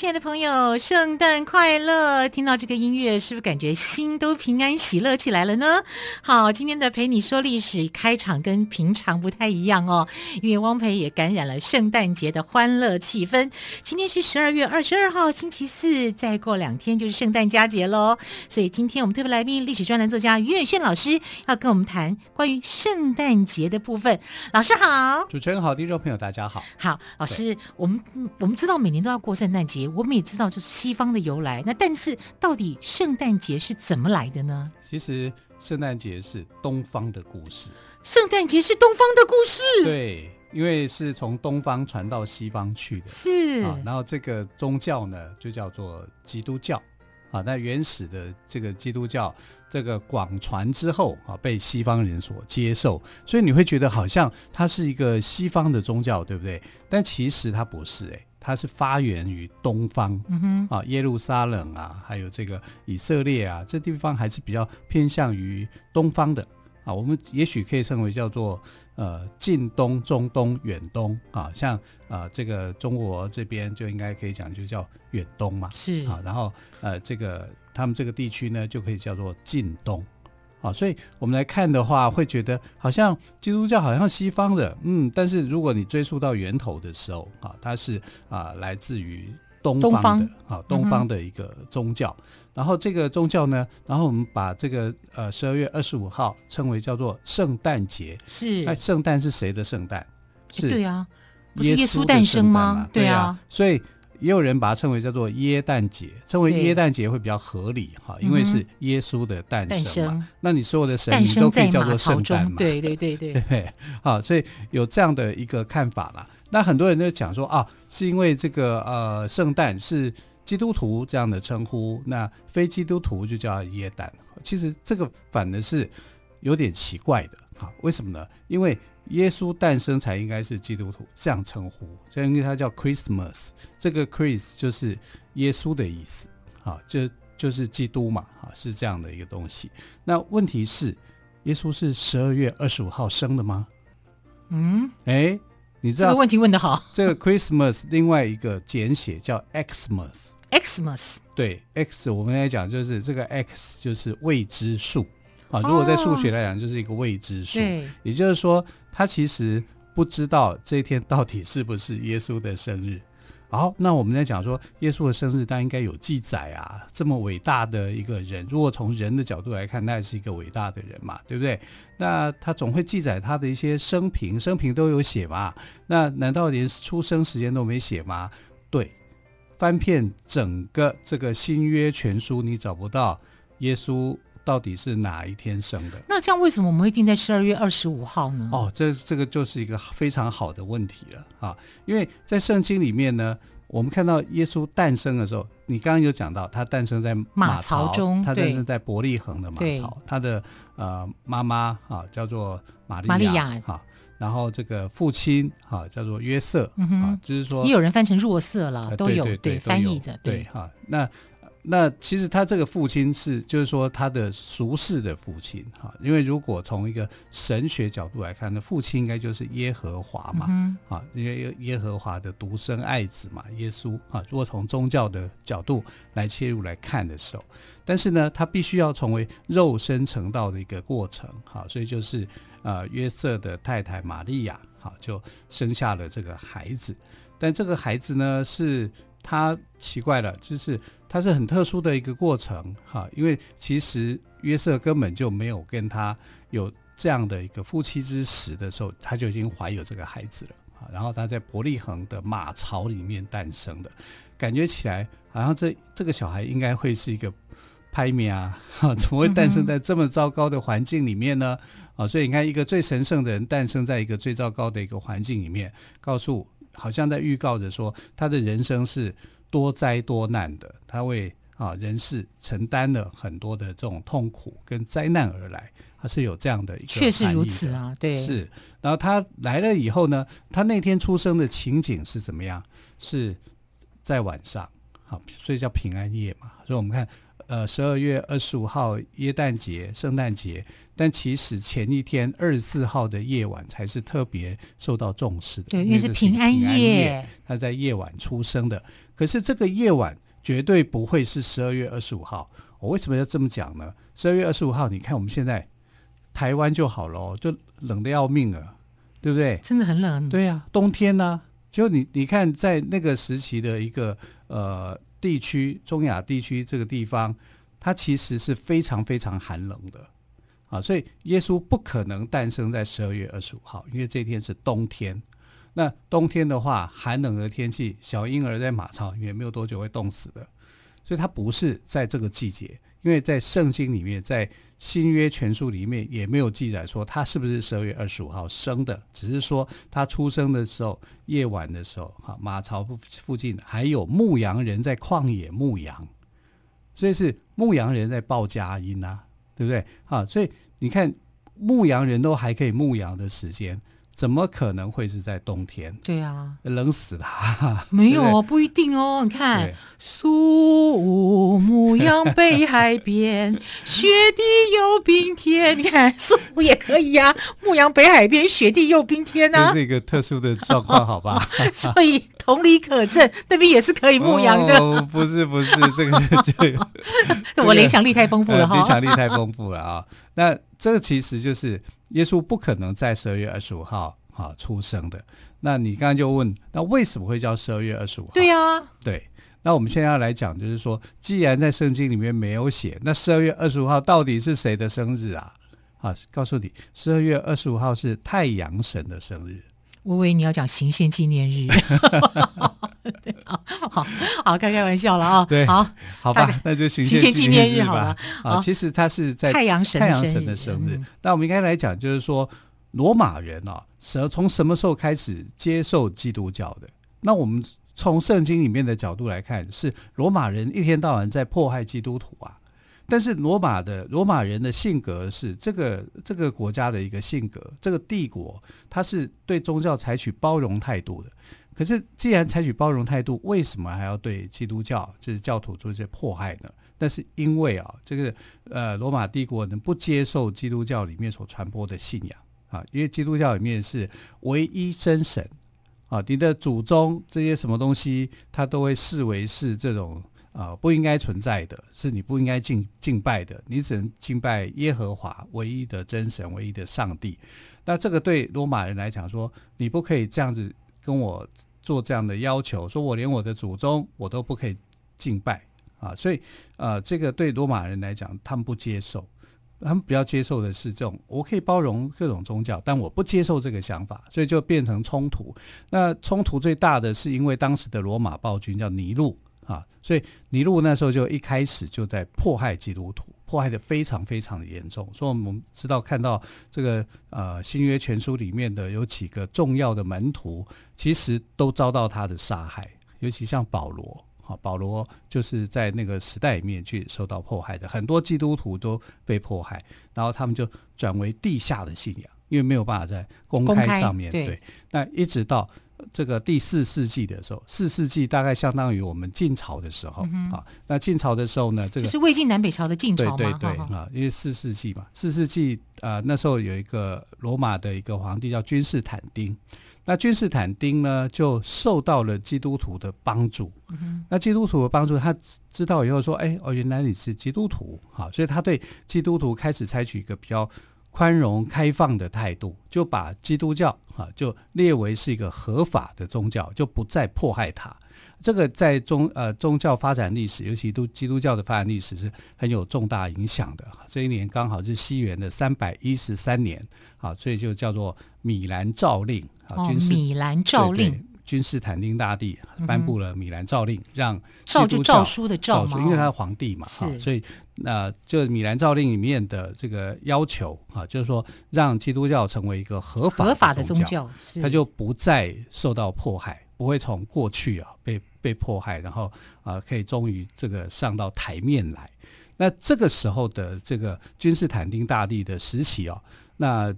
亲爱的朋友，圣诞快乐！听到这个音乐，是不是感觉心都平安喜乐起来了呢？好，今天的陪你说历史开场跟平常不太一样哦，因为汪培也感染了圣诞节的欢乐气氛。今天是十二月二十二号，星期四，再过两天就是圣诞佳节喽。所以今天我们特别来宾，历史专栏作家于远炫老师要跟我们谈关于圣诞节的部分。老师好，主持人好，听众朋友大家好。好，老师，我们我们知道每年都要过圣诞节。我们也知道这是西方的由来，那但是到底圣诞节是怎么来的呢？其实圣诞节是东方的故事。圣诞节是东方的故事。对，因为是从东方传到西方去的。是啊，然后这个宗教呢，就叫做基督教。啊，那原始的这个基督教，这个广传之后啊，被西方人所接受，所以你会觉得好像它是一个西方的宗教，对不对？但其实它不是，哎，它是发源于东方，嗯哼，啊，耶路撒冷啊，还有这个以色列啊，这地方还是比较偏向于东方的。啊，我们也许可以称为叫做呃近东、中东、远东啊，像啊、呃、这个中国这边就应该可以讲就叫远东嘛，是啊，然后呃这个他们这个地区呢就可以叫做近东，啊，所以我们来看的话，会觉得好像基督教好像西方的，嗯，但是如果你追溯到源头的时候，啊，它是啊来自于。东方的啊，东方的一个宗教，嗯、然后这个宗教呢，然后我们把这个呃十二月二十五号称为叫做圣诞节。是，哎圣诞是谁的圣诞？是，对啊，不是耶稣诞生吗？对啊，所以也有人把它称为叫做耶诞节，称为耶诞节会比较合理哈，因为是耶稣的诞生嘛。那你所有的神明都可以叫做圣诞嘛？对对对对，对，好，所以有这样的一个看法啦。那很多人都讲说啊，是因为这个呃，圣诞是基督徒这样的称呼，那非基督徒就叫耶诞。其实这个反而是有点奇怪的哈，为什么呢？因为耶稣诞生才应该是基督徒这样称呼，这样因为它叫 Christmas，这个 Chris 就是耶稣的意思，啊，就就是基督嘛，啊，是这样的一个东西。那问题是，耶稣是十二月二十五号生的吗？嗯，哎。你知道这个问题问得好。这个 Christmas 另外一个简写叫 Xmas。Xmas 对 X，我们来讲就是这个 X 就是未知数啊。如果在数学来讲，就是一个未知数。对，也就是说，他其实不知道这一天到底是不是耶稣的生日。好，那我们在讲说耶稣的生日，他应该有记载啊。这么伟大的一个人，如果从人的角度来看，那也是一个伟大的人嘛，对不对？那他总会记载他的一些生平，生平都有写嘛。那难道连出生时间都没写吗？对，翻遍整个这个新约全书，你找不到耶稣。到底是哪一天生的？那这样为什么我们会定在十二月二十五号呢？哦，这这个就是一个非常好的问题了啊！因为在圣经里面呢，我们看到耶稣诞生的时候，你刚刚有讲到他诞生在马槽，中，他诞生在伯利恒的马槽，他的呃妈妈啊叫做玛利亚，玛利亚哈，然后这个父亲哈、啊、叫做约瑟、嗯、哼啊，就是说也有人翻成若瑟了，都有对，翻译的对哈、啊、那。那其实他这个父亲是，就是说他的俗世的父亲哈，因为如果从一个神学角度来看，那父亲应该就是耶和华嘛，啊、嗯，因为耶和华的独生爱子嘛，耶稣啊。如果从宗教的角度来切入来看的时候，但是呢，他必须要成为肉身成道的一个过程，哈，所以就是呃约瑟的太太玛利亚，好就生下了这个孩子，但这个孩子呢是。他奇怪了，就是他是很特殊的一个过程哈，因为其实约瑟根本就没有跟他有这样的一个夫妻之实的时候，他就已经怀有这个孩子了啊。然后他在伯利恒的马槽里面诞生的，感觉起来好像这这个小孩应该会是一个拍米啊，哈怎么会诞生在这么糟糕的环境里面呢？啊，所以你看，一个最神圣的人诞生在一个最糟糕的一个环境里面，告诉。好像在预告着说，他的人生是多灾多难的，他为啊人世承担了很多的这种痛苦跟灾难而来，他是有这样的一个确实如此啊，对，是。然后他来了以后呢，他那天出生的情景是怎么样？是在晚上，好，所以叫平安夜嘛。所以我们看，呃，十二月二十五号耶诞节、圣诞节，但其实前一天二十四号的夜晚才是特别受到重视的，对，因为是平安夜，他在夜晚出生的。可是这个夜晚绝对不会是十二月二十五号。我为什么要这么讲呢？十二月二十五号，你看我们现在。台湾就好了，就冷的要命了，对不对？真的很冷。对呀、啊，冬天呢、啊，就你你看，在那个时期的一个呃地区，中亚地区这个地方，它其实是非常非常寒冷的啊。所以耶稣不可能诞生在十二月二十五号，因为这天是冬天。那冬天的话，寒冷的天气，小婴儿在马槽里面没有多久会冻死的，所以他不是在这个季节。因为在圣经里面，在新约全书里面也没有记载说他是不是十二月二十五号生的，只是说他出生的时候夜晚的时候，哈马槽附附近还有牧羊人在旷野牧羊，所以是牧羊人在报佳音啊，对不对？啊，所以你看牧羊人都还可以牧羊的时间。怎么可能会是在冬天？对啊，冷死了。没有哦，不一定哦。你看，苏武牧 羊北海边，雪地又冰天。你看，苏武也可以呀、啊，牧羊北海边，雪地又冰天啊。这是一个特殊的状况，好吧？所以同理可证，那边也是可以牧羊的。哦、不是不是，这个就我联想力太丰富了哈，联想力太丰富了啊。那这个其实就是。耶稣不可能在十二月二十五号啊出生的。那你刚刚就问，那为什么会叫十二月二十五号？对呀、啊，对。那我们现在要来讲，就是说，既然在圣经里面没有写，那十二月二十五号到底是谁的生日啊？啊，告诉你，十二月二十五号是太阳神的生日。我以为你要讲行宪纪念日。好好好，开开玩笑了啊！对，好，好吧，那就行宪纪念日好了。啊，其实他是在太阳神太阳神的生日。嗯、那我们应该来讲，就是说罗马人啊，什从什么时候开始接受基督教的？那我们从圣经里面的角度来看，是罗马人一天到晚在迫害基督徒啊。但是罗马的罗马人的性格是这个这个国家的一个性格，这个帝国它是对宗教采取包容态度的。可是，既然采取包容态度，为什么还要对基督教就是教徒做一些迫害呢？那是因为啊，这个呃，罗马帝国能不接受基督教里面所传播的信仰啊，因为基督教里面是唯一真神啊，你的祖宗这些什么东西，他都会视为是这种啊不应该存在的，是你不应该敬敬拜的，你只能敬拜耶和华唯一的真神，唯一的上帝。那这个对罗马人来讲说，你不可以这样子跟我。做这样的要求，说我连我的祖宗我都不可以敬拜啊，所以呃，这个对罗马人来讲，他们不接受，他们比较接受的是这种，我可以包容各种宗教，但我不接受这个想法，所以就变成冲突。那冲突最大的是因为当时的罗马暴君叫尼禄啊，所以尼禄那时候就一开始就在迫害基督徒。迫害的非常非常的严重，所以我们知道看到这个呃新约全书里面的有几个重要的门徒，其实都遭到他的杀害，尤其像保罗，啊保罗就是在那个时代里面去受到迫害的，很多基督徒都被迫害，然后他们就转为地下的信仰，因为没有办法在公开上面对，对，那一直到。这个第四世纪的时候，四世纪大概相当于我们晋朝的时候、嗯、啊。那晋朝的时候呢，这个就是魏晋南北朝的晋朝嘛。对对对啊，因为四世纪嘛，四世纪啊，那时候有一个罗马的一个皇帝叫君士坦丁。那君士坦丁呢，就受到了基督徒的帮助。嗯、那基督徒的帮助，他知道以后说：“哎，哦，原来你是基督徒。”好，所以他对基督徒开始采取一个比较。宽容开放的态度，就把基督教哈就列为是一个合法的宗教，就不再迫害它。这个在宗呃宗教发展历史，尤其都基督教的发展历史是很有重大影响的。这一年刚好是西元的三百一十三年，啊，所以就叫做米兰诏令啊，军事米兰诏令。君士坦丁大帝颁布了米兰诏令，让诏就诏书的诏嘛，因为他是皇帝嘛，哈，所以那就米兰诏令里面的这个要求啊，就是说让基督教成为一个合法合法的宗教，他就不再受到迫害，不会从过去啊被被迫害，然后啊可以终于这个上到台面来。那这个时候的这个君士坦丁大帝的时期哦，那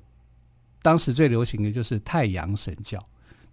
当时最流行的就是太阳神教。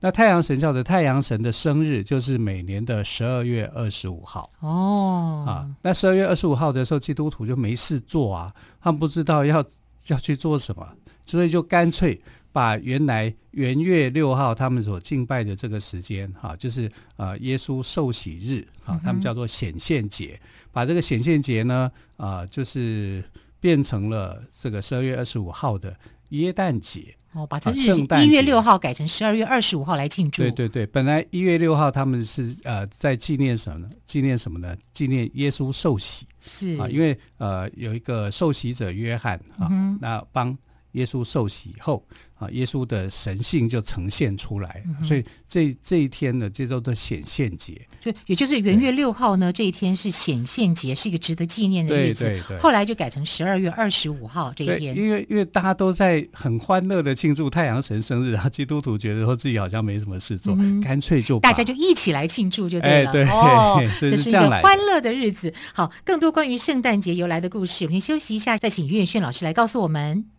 那太阳神教的太阳神的生日就是每年的十二月二十五号哦啊。那十二月二十五号的时候，基督徒就没事做啊，他们不知道要要去做什么，所以就干脆把原来元月六号他们所敬拜的这个时间哈、啊，就是呃耶稣受洗日啊，他们叫做显现节，把这个显现节呢啊，就是变成了这个十二月二十五号的耶诞节。哦，把这日子一月六号改成十二月二十五号来庆祝。对对对，本来一月六号他们是呃在纪念什么呢？纪念什么呢？纪念耶稣受洗。是啊，因为呃有一个受洗者约翰啊，嗯、那帮耶稣受洗以后。啊，耶稣的神性就呈现出来，嗯、所以这这一天呢，这叫做显现节，就也就是元月六号呢，这一天是显现节，是一个值得纪念的日子。对对对。后来就改成十二月二十五号这一天，因为因为大家都在很欢乐的庆祝太阳神生日，然后基督徒觉得说自己好像没什么事做，嗯、干脆就大家就一起来庆祝就对了。哎、对哦，这是一个欢乐的日子。好，更多关于圣诞节由来的故事，我们先休息一下，再请于远炫老师来告诉我们。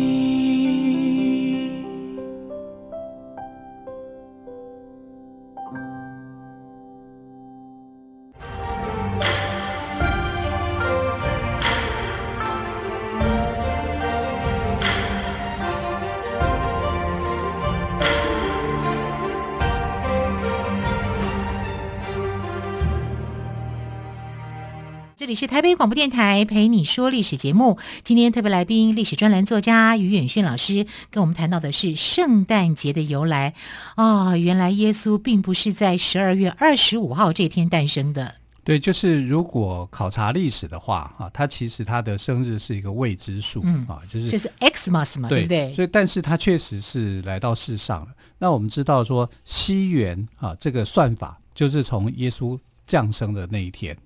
台北广播电台陪你说历史节目。今天特别来宾，历史专栏作家于远逊老师跟我们谈到的是圣诞节的由来。啊、哦，原来耶稣并不是在十二月二十五号这天诞生的。对，就是如果考察历史的话，啊，他其实他的生日是一个未知数，嗯，啊，就是就是 Xmas 嘛，对，对不对？所以，但是他确实是来到世上了。那我们知道说，西元啊，这个算法就是从耶稣降生的那一天。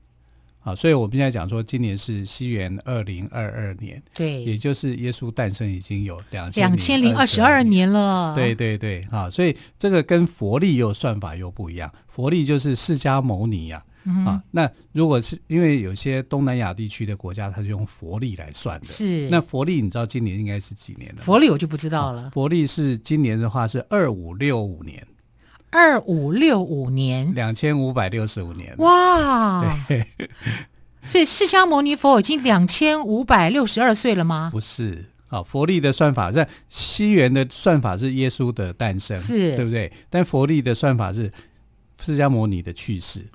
啊，所以我们现在讲说，今年是西元二零二二年，对，也就是耶稣诞生已经有两千两千零二十二年了。对对对，啊，所以这个跟佛历又算法又不一样。佛历就是释迦牟尼呀、啊，嗯、啊，那如果是因为有些东南亚地区的国家，它是用佛历来算的，是。那佛历你知道今年应该是几年了？佛历我就不知道了。啊、佛历是今年的话是二五六五年。二五六五年，两千五百六十五年。哇！所以释迦牟尼佛已经两千五百六十二岁了吗？不是，啊，佛历的算法在西元的算法是耶稣的诞生，是，对不对？但佛历的算法是释迦牟尼的去世。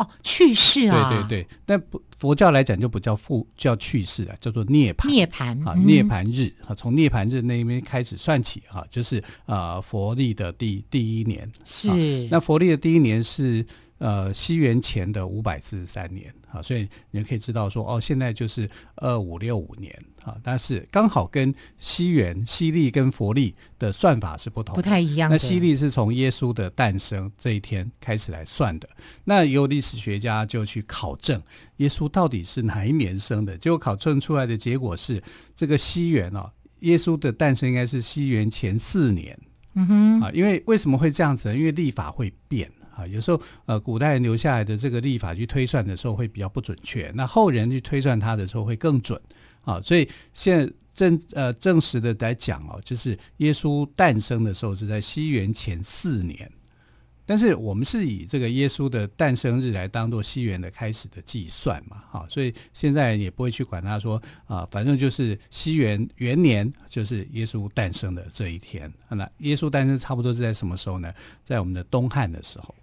哦，去世啊！对对对，但不佛教来讲就不叫复叫去世啊，叫做涅槃。涅槃啊，涅槃日啊，从涅槃日那边开始算起哈，就是啊、呃，佛历的第第一年是。那佛历的第一年是呃西元前的五百四十三年。啊，所以你就可以知道说，哦，现在就是二五六五年啊，但是刚好跟西元、西历跟佛历的算法是不同，不太一样。那西历是从耶稣的诞生这一天开始来算的，那有历史学家就去考证耶稣到底是哪一年生的，结果考证出来的结果是这个西元哦，耶稣的诞生应该是西元前四年。嗯哼，啊，因为为什么会这样子呢？因为历法会变。啊，有时候呃，古代人留下来的这个历法去推算的时候会比较不准确，那后人去推算它的时候会更准啊。所以现在正呃正式的来讲哦，就是耶稣诞生的时候是在西元前四年，但是我们是以这个耶稣的诞生日来当做西元的开始的计算嘛，哈，所以现在也不会去管他说啊，反正就是西元元年就是耶稣诞生的这一天。那耶稣诞生差不多是在什么时候呢？在我们的东汉的时候。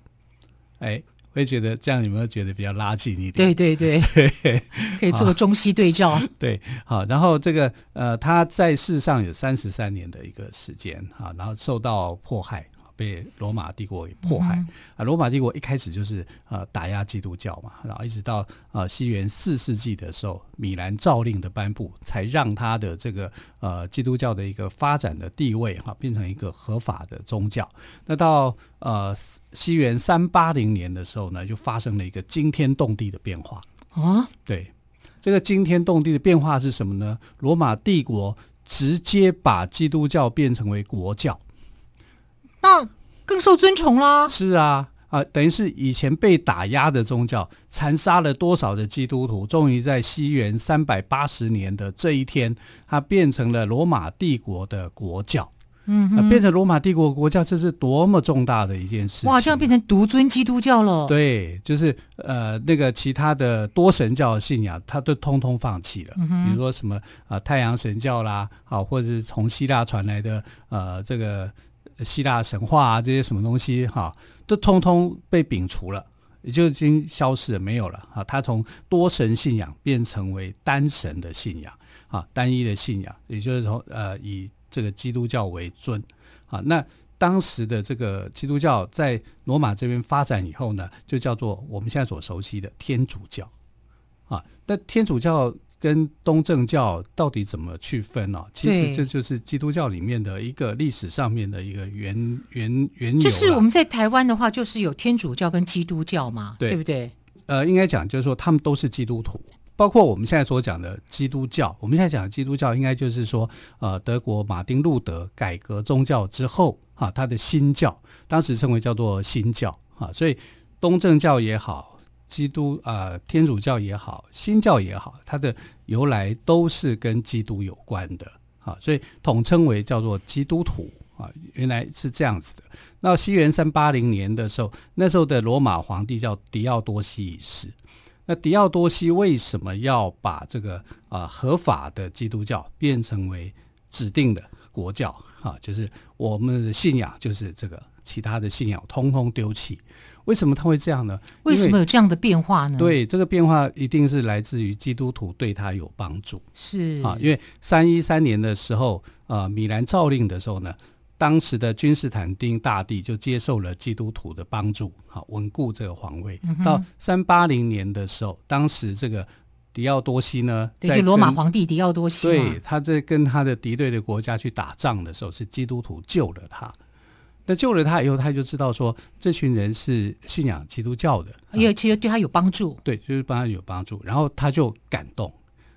哎，会觉得这样有没有觉得比较拉近一点？对对对，可以做个中西对照。对，好，然后这个呃，他在世上有三十三年的一个时间啊，然后受到迫害，被罗马帝国给迫害、嗯、啊。罗马帝国一开始就是呃打压基督教嘛，然后一直到呃西元四世纪的时候，米兰诏令的颁布，才让他的这个呃基督教的一个发展的地位哈、啊、变成一个合法的宗教。那到呃西元三八零年的时候呢，就发生了一个惊天动地的变化啊。对，这个惊天动地的变化是什么呢？罗马帝国。直接把基督教变成为国教，那更受尊崇啦。是啊，啊，等于是以前被打压的宗教，残杀了多少的基督徒，终于在西元三百八十年的这一天，它变成了罗马帝国的国教。嗯、啊，变成罗马帝国国教，这是多么重大的一件事！哇，这样变成独尊基督教了。对，就是呃，那个其他的多神教的信仰，他都通通放弃了。嗯、比如说什么啊、呃，太阳神教啦，好、啊，或者是从希腊传来的呃，这个希腊神话啊，这些什么东西哈、都通通被摒除了，也就已经消失了，没有了啊。他从多神信仰变成为单神的信仰啊，单一的信仰，也就是从呃以。这个基督教为尊，啊，那当时的这个基督教在罗马这边发展以后呢，就叫做我们现在所熟悉的天主教，啊，那天主教跟东正教到底怎么区分呢？其实这就是基督教里面的一个历史上面的一个原原原由。就是我们在台湾的话，就是有天主教跟基督教嘛，对，对不对？呃，应该讲就是说他们都是基督徒。包括我们现在所讲的基督教，我们现在讲的基督教，应该就是说，呃，德国马丁路德改革宗教之后，哈、啊，他的新教，当时称为叫做新教，哈、啊，所以东正教也好，基督啊、天主教也好，新教也好，它的由来都是跟基督有关的，哈、啊，所以统称为叫做基督徒，啊，原来是这样子的。那西元三八零年的时候，那时候的罗马皇帝叫狄奥多西一世。那狄奥多西为什么要把这个啊、合法的基督教变成为指定的国教啊？就是我们的信仰，就是这个其他的信仰通通丢弃。为什么他会这样呢？为什么有这样的变化呢？对，这个变化一定是来自于基督徒对他有帮助。是啊，因为三一三年的时候，呃，米兰诏令的时候呢。当时的君士坦丁大帝就接受了基督徒的帮助，好稳固这个皇位。嗯、到三八零年的时候，当时这个狄奥多西呢，对，就罗马皇帝狄奥多西，对，他在跟他的敌对的国家去打仗的时候，是基督徒救了他。那救了他以后，他就知道说，这群人是信仰基督教的，因为其实对他有帮助。对，就是帮他有帮助，然后他就感动。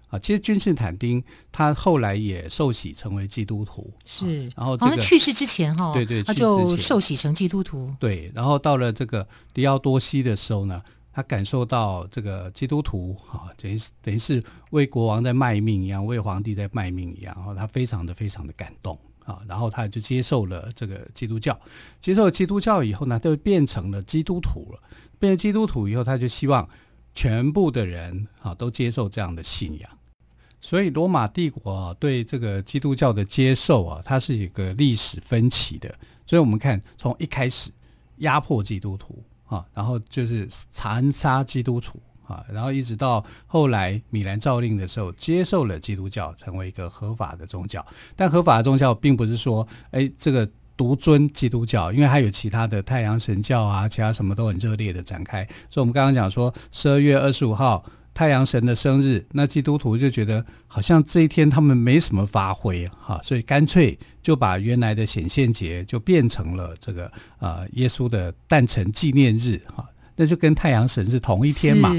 啊，其实君士坦丁他后来也受洗成为基督徒，是。然后、这个，好像去世之前哈、哦，对对，他就受洗成基督徒。对，然后到了这个狄奥多西的时候呢，他感受到这个基督徒啊，等于是等于是为国王在卖命一样，为皇帝在卖命一样，然后他非常的非常的感动啊，然后他就接受了这个基督教。接受了基督教以后呢，就变成了基督徒了。变成基督徒以后，他就希望全部的人啊都接受这样的信仰。所以罗马帝国，对这个基督教的接受啊，它是一个历史分歧的。所以我们看，从一开始压迫基督徒啊，然后就是残杀基督徒啊，然后一直到后来米兰诏令的时候，接受了基督教，成为一个合法的宗教。但合法的宗教并不是说，哎，这个独尊基督教，因为还有其他的太阳神教啊，其他什么都很热烈的展开。所以我们刚刚讲说，十二月二十五号。太阳神的生日，那基督徒就觉得好像这一天他们没什么发挥哈，所以干脆就把原来的显现节就变成了这个呃耶稣的诞辰纪念日哈，那就跟太阳神是同一天嘛。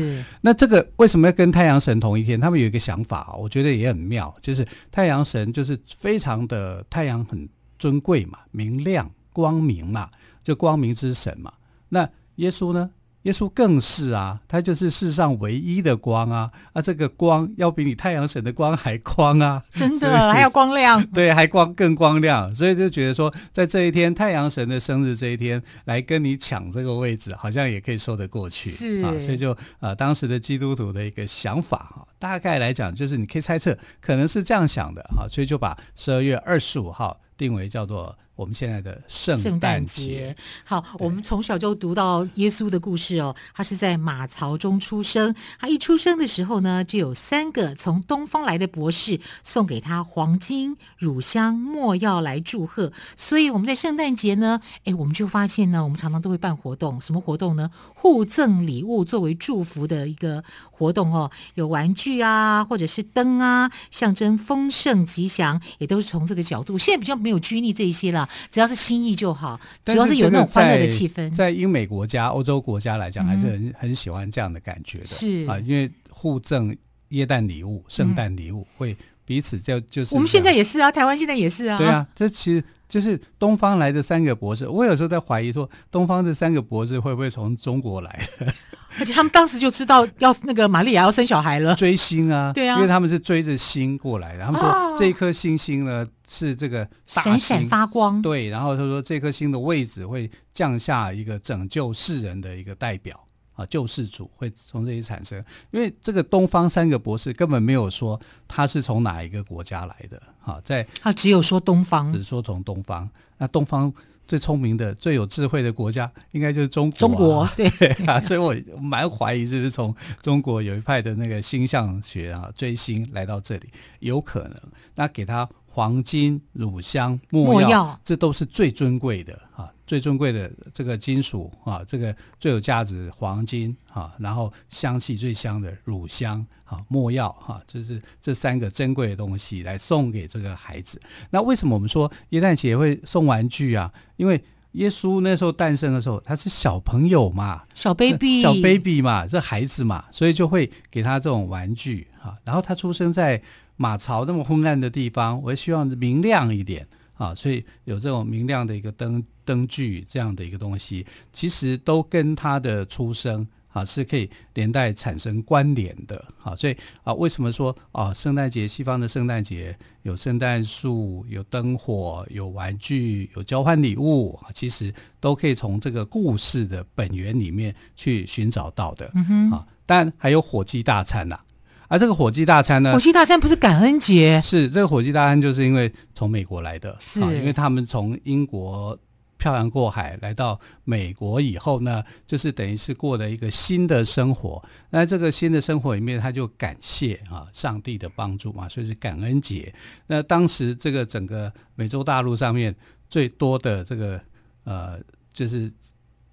那这个为什么要跟太阳神同一天？他们有一个想法，我觉得也很妙，就是太阳神就是非常的太阳很尊贵嘛，明亮光明嘛，就光明之神嘛。那耶稣呢？耶稣更是啊，他就是世上唯一的光啊！啊，这个光要比你太阳神的光还光啊！真的还要光亮，对，还光更光亮，所以就觉得说，在这一天太阳神的生日这一天来跟你抢这个位置，好像也可以说得过去。是啊，所以就呃，当时的基督徒的一个想法哈，大概来讲就是你可以猜测，可能是这样想的哈，所以就把十二月二十五号定为叫做。我们现在的圣诞节。圣诞节好，我们从小就读到耶稣的故事哦，他是在马槽中出生。他一出生的时候呢，就有三个从东方来的博士送给他黄金、乳香、没药来祝贺。所以我们在圣诞节呢，哎，我们就发现呢，我们常常都会办活动，什么活动呢？互赠礼物作为祝福的一个活动哦，有玩具啊，或者是灯啊，象征丰盛吉祥，也都是从这个角度。现在比较没有拘泥这一些了。只要是心意就好，主要是有那种欢乐的气氛。在英美国家、欧洲国家来讲，还是很很喜欢这样的感觉的。是啊，因为互赠耶诞礼物、圣诞礼物，会彼此就就是。我们现在也是啊，台湾现在也是啊。对啊，这其实就是东方来的三个博士。我有时候在怀疑说，东方这三个博士会不会从中国来的？而且他们当时就知道要那个玛利亚要生小孩了，追星啊，对啊，因为他们是追着星过来的。他们说这一颗星星呢是这个大闪闪发光，对。然后他说这颗星的位置会降下一个拯救世人的一个代表啊，救世主会从这里产生。因为这个东方三个博士根本没有说他是从哪一个国家来的啊，在他只有说东方，只是说从东方。那东方。最聪明的、最有智慧的国家，应该就是中国、啊。中国 对啊，所以我蛮怀疑，是不是从中国有一派的那个星象学啊，追星来到这里，有可能。那给他黄金、乳香、没药，药这都是最尊贵的啊。最尊贵的这个金属啊，这个最有价值黄金啊，然后香气最香的乳香啊，墨药哈，这是这三个珍贵的东西来送给这个孩子。那为什么我们说耶诞节会送玩具啊？因为耶稣那时候诞生的时候，他是小朋友嘛，小 baby，小 baby 嘛，这孩子嘛，所以就会给他这种玩具哈。然后他出生在马槽那么昏暗的地方，我也希望明亮一点。啊，所以有这种明亮的一个灯灯具这样的一个东西，其实都跟他的出生啊是可以连带产生关联的。啊，所以啊，为什么说啊，圣诞节西方的圣诞节有圣诞树、有灯火、有玩具、有交换礼物，其实都可以从这个故事的本源里面去寻找到的。嗯哼，啊，但还有火鸡大餐呐、啊。而、啊、这个火鸡大餐呢？火鸡大餐不是感恩节？是这个火鸡大餐，就是因为从美国来的，是、啊、因为他们从英国漂洋过海来到美国以后呢，就是等于是过了一个新的生活。那这个新的生活里面，他就感谢啊上帝的帮助嘛，所以是感恩节。那当时这个整个美洲大陆上面最多的这个呃，就是。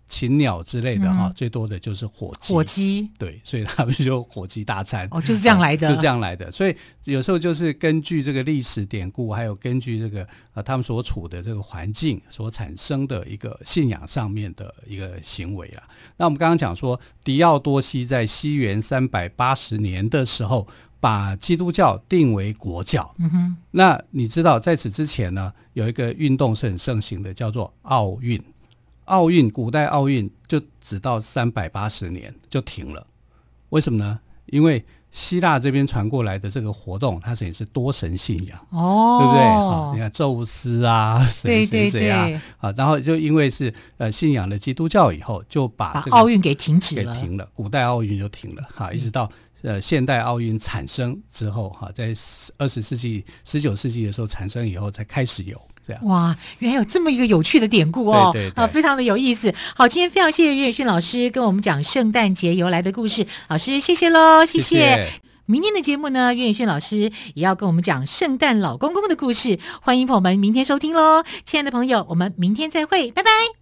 禽鸟之类的哈，嗯、最多的就是火鸡。火鸡对，所以他们就火鸡大餐哦，就是这样来的，啊，就这样来的。所以有时候就是根据这个历史典故，还有根据这个呃他们所处的这个环境所产生的一个信仰上面的一个行为啊。那我们刚刚讲说，狄奥多西在西元三百八十年的时候，把基督教定为国教。嗯哼，那你知道在此之前呢，有一个运动是很盛行的，叫做奥运。奥运，古代奥运就只到三百八十年就停了，为什么呢？因为希腊这边传过来的这个活动，它等于是多神信仰，哦，对不对？啊，你看宙斯啊，谁谁谁啊，啊，然后就因为是呃信仰了基督教以后，就把这个奥运给停止了，给停了，古代奥运就停了，哈，一直到呃现代奥运产生之后，哈，在二十世纪、十九世纪的时候产生以后，才开始有。哇，原来有这么一个有趣的典故哦，对对对，啊，非常的有意思。好，今天非常谢谢岳远逊老师跟我们讲圣诞节由来的故事，老师谢谢喽，谢谢。谢谢。明天的节目呢，岳远逊老师也要跟我们讲圣诞老公公的故事，欢迎朋友们明天收听喽。亲爱的朋友，我们明天再会，拜拜。